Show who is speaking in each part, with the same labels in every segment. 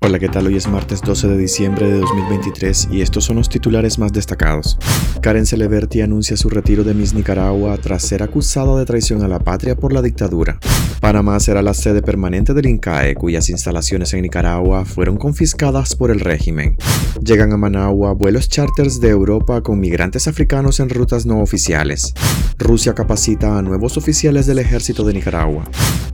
Speaker 1: Hola, ¿qué tal? Hoy es martes 12 de diciembre de 2023 y estos son los titulares más destacados. Karen Celeberti anuncia su retiro de Miss Nicaragua tras ser acusada de traición a la patria por la dictadura. Panamá será la sede permanente del INCAE, cuyas instalaciones en Nicaragua fueron confiscadas por el régimen. Llegan a Managua vuelos charters de Europa con migrantes africanos en rutas no oficiales. Rusia capacita a nuevos oficiales del ejército de Nicaragua.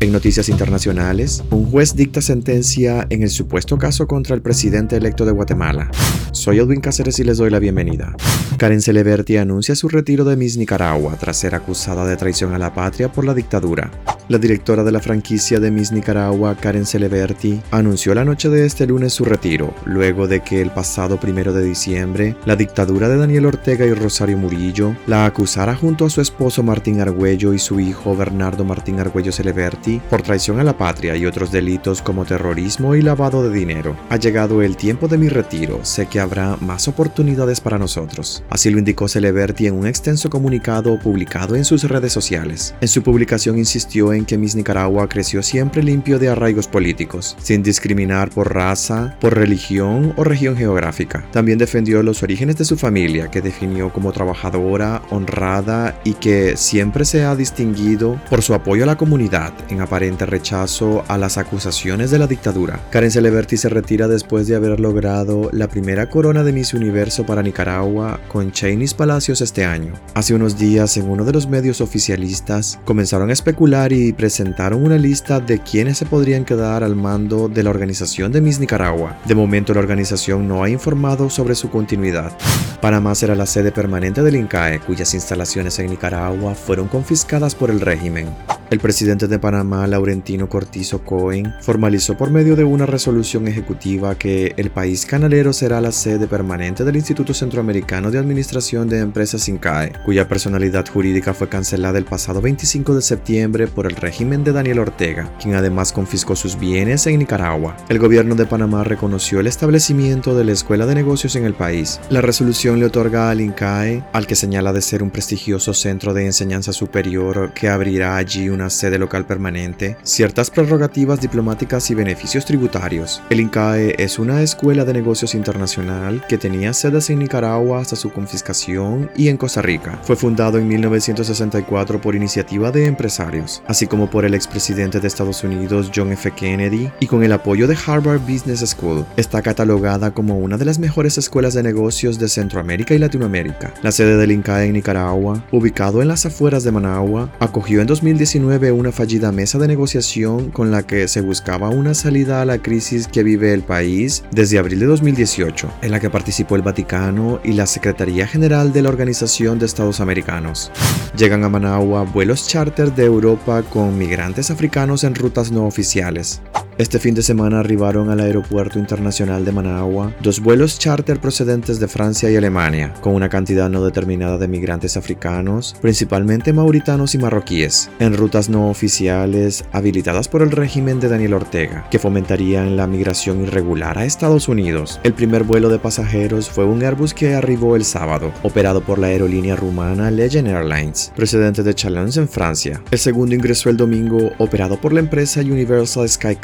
Speaker 1: En noticias internacionales, un juez dicta sentencia en el supuesto caso contra el presidente electo de Guatemala. Soy Edwin Cáceres y les doy la bienvenida. Karen Celeberti anuncia su retiro de Miss Nicaragua tras ser acusada de traición a la patria por la dictadura. La directora de la franquicia de Miss Nicaragua, Karen Celeberti, anunció la noche de este lunes su retiro, luego de que el pasado primero de diciembre, la dictadura de Daniel Ortega y Rosario Murillo la acusara junto a su esposo Martín Argüello y su hijo Bernardo Martín Argüello Celeberti por traición a la patria y otros delitos como terrorismo y lavado de dinero. Ha llegado el tiempo de mi retiro, sé que habrá más oportunidades para nosotros. Así lo indicó Celeberti en un extenso comunicado publicado en sus redes sociales. En su publicación insistió en que Miss Nicaragua creció siempre limpio de arraigos políticos, sin discriminar por raza, por religión o región geográfica. También defendió los orígenes de su familia, que definió como trabajadora, honrada y que siempre se ha distinguido por su apoyo a la comunidad, en aparente rechazo a las acusaciones de la dictadura. Karen Celeberti se retira después de haber logrado la primera corona de Miss Universo para Nicaragua con Cheney's Palacios este año. Hace unos días, en uno de los medios oficialistas, comenzaron a especular y presentaron una lista de quienes se podrían quedar al mando de la organización de Miss Nicaragua. De momento la organización no ha informado sobre su continuidad. Panamá será la sede permanente del INCAE, cuyas instalaciones en Nicaragua fueron confiscadas por el régimen. El presidente de Panamá, Laurentino Cortizo Cohen, formalizó por medio de una resolución ejecutiva que el país canalero será la sede permanente del Instituto Centroamericano de Administración de Empresas INCAE, cuya personalidad jurídica fue cancelada el pasado 25 de septiembre por el régimen de Daniel Ortega, quien además confiscó sus bienes en Nicaragua. El gobierno de Panamá reconoció el establecimiento de la Escuela de Negocios en el país. La resolución le otorga al INCAE, al que señala de ser un prestigioso centro de enseñanza superior que abrirá allí una sede local permanente, ciertas prerrogativas diplomáticas y beneficios tributarios. El INCAE es una escuela de negocios internacional que tenía sedes en Nicaragua hasta su confiscación y en Costa Rica. Fue fundado en 1964 por iniciativa de empresarios, así como por el expresidente de Estados Unidos John F. Kennedy y con el apoyo de Harvard Business School. Está catalogada como una de las mejores escuelas de negocios de Centroamérica y Latinoamérica. La sede del INCAE en Nicaragua, ubicado en las afueras de Managua, acogió en 2019 una fallida mesa de negociación con la que se buscaba una salida a la crisis que vive el país desde abril de 2018, en la que participó el Vaticano y la Secretaría General de la Organización de Estados Americanos. Llegan a Managua vuelos charter de Europa con migrantes africanos en rutas no oficiales. Este fin de semana arribaron al Aeropuerto Internacional de Managua dos vuelos charter procedentes de Francia y Alemania, con una cantidad no determinada de migrantes africanos, principalmente mauritanos y marroquíes, en rutas no oficiales habilitadas por el régimen de Daniel Ortega, que fomentarían la migración irregular a Estados Unidos. El primer vuelo de pasajeros fue un Airbus que arribó el sábado, operado por la aerolínea rumana Legend Airlines, procedente de Chalons en Francia. El segundo ingresó el domingo, operado por la empresa Universal Sky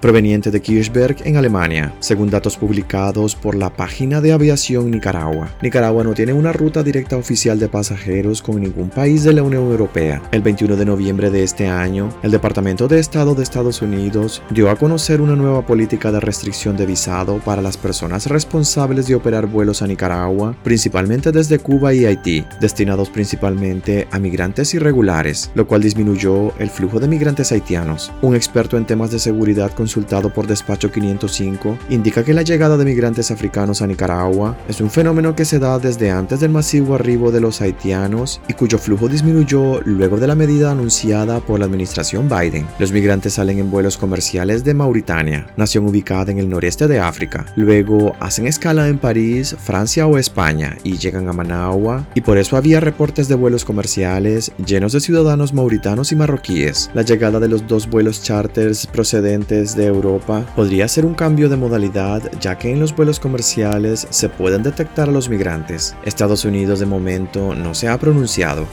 Speaker 1: proveniente de Kirchberg en Alemania, según datos publicados por la página de aviación Nicaragua. Nicaragua no tiene una ruta directa oficial de pasajeros con ningún país de la Unión Europea. El 21 de noviembre de este año, el Departamento de Estado de Estados Unidos dio a conocer una nueva política de restricción de visado para las personas responsables de operar vuelos a Nicaragua, principalmente desde Cuba y Haití, destinados principalmente a migrantes irregulares, lo cual disminuyó el flujo de migrantes haitianos. Un experto en temas de seguridad consultado por Despacho 505 indica que la llegada de migrantes africanos a Nicaragua es un fenómeno que se da desde antes del masivo arribo de los haitianos y cuyo flujo disminuyó luego de la medida anunciada por la administración Biden. Los migrantes salen en vuelos comerciales de Mauritania, nación ubicada en el noreste de África. Luego hacen escala en París, Francia o España y llegan a Managua y por eso había reportes de vuelos comerciales llenos de ciudadanos mauritanos y marroquíes. La llegada de los dos vuelos charters procedentes de Europa podría ser un cambio de modalidad ya que en los vuelos comerciales se pueden detectar a los migrantes. Estados Unidos de momento no se ha pronunciado.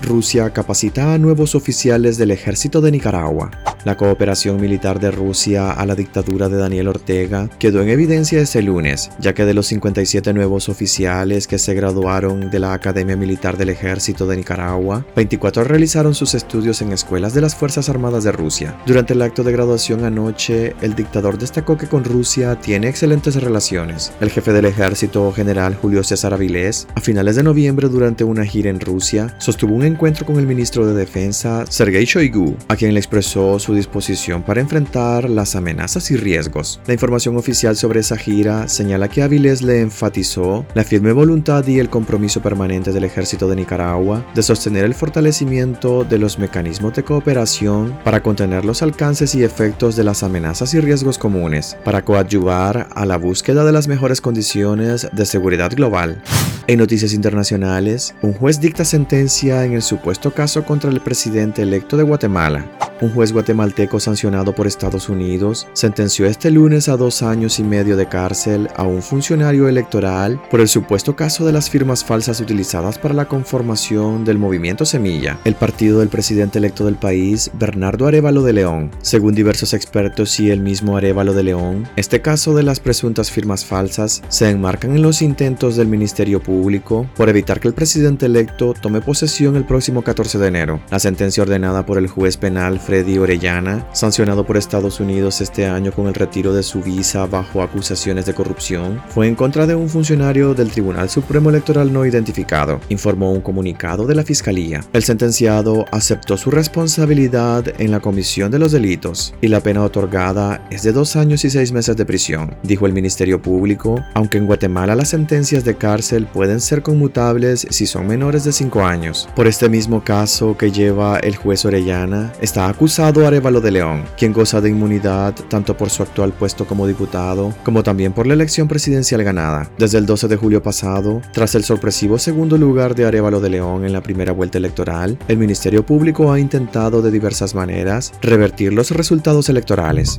Speaker 1: Rusia capacita a nuevos oficiales del ejército de Nicaragua. La cooperación militar de Rusia a la dictadura de Daniel Ortega quedó en evidencia este lunes, ya que de los 57 nuevos oficiales que se graduaron de la Academia Militar del Ejército de Nicaragua, 24 realizaron sus estudios en escuelas de las Fuerzas Armadas de Rusia. Durante el acto de graduación anoche, el dictador destacó que con Rusia tiene excelentes relaciones. El jefe del ejército, general Julio César Avilés, a finales de noviembre durante una gira en Rusia, sostuvo un encuentro con el ministro de Defensa, Sergei Shoigu, a quien le expresó su disposición para enfrentar las amenazas y riesgos. La información oficial sobre esa gira señala que Avilés le enfatizó la firme voluntad y el compromiso permanente del ejército de Nicaragua de sostener el fortalecimiento de los mecanismos de cooperación para contener los alcances y efectos de las amenazas y riesgos comunes, para coadyuvar a la búsqueda de las mejores condiciones de seguridad global. En noticias internacionales, un juez dicta sentencia en el supuesto caso contra el presidente electo de Guatemala. Un juez guatemalteco sancionado por Estados Unidos sentenció este lunes a dos años y medio de cárcel a un funcionario electoral por el supuesto caso de las firmas falsas utilizadas para la conformación del movimiento Semilla, el partido del presidente electo del país, Bernardo Arevalo de León. Según diversos expertos y el mismo Arevalo de León, este caso de las presuntas firmas falsas se enmarcan en los intentos del Ministerio Público por evitar que el presidente electo tome posesión el próximo 14 de enero. La sentencia ordenada por el juez penal Freddy Orellana, sancionado por Estados Unidos este año con el retiro de su visa bajo acusaciones de corrupción, fue en contra de un funcionario del Tribunal Supremo Electoral no identificado, informó un comunicado de la Fiscalía. El sentenciado aceptó su responsabilidad en la comisión de los delitos y la pena otorgada es de dos años y seis meses de prisión, dijo el Ministerio Público, aunque en Guatemala las sentencias de cárcel pueden ser conmutables si son menores de cinco años. Por este mismo caso que lleva el juez Orellana, está acusado Arevalo de León, quien goza de inmunidad tanto por su actual puesto como diputado, como también por la elección presidencial ganada. Desde el 12 de julio pasado, tras el sorpresivo segundo lugar de Arevalo de León en la primera vuelta electoral, el Ministerio Público ha intentado de diversas maneras revertir los resultados electorales.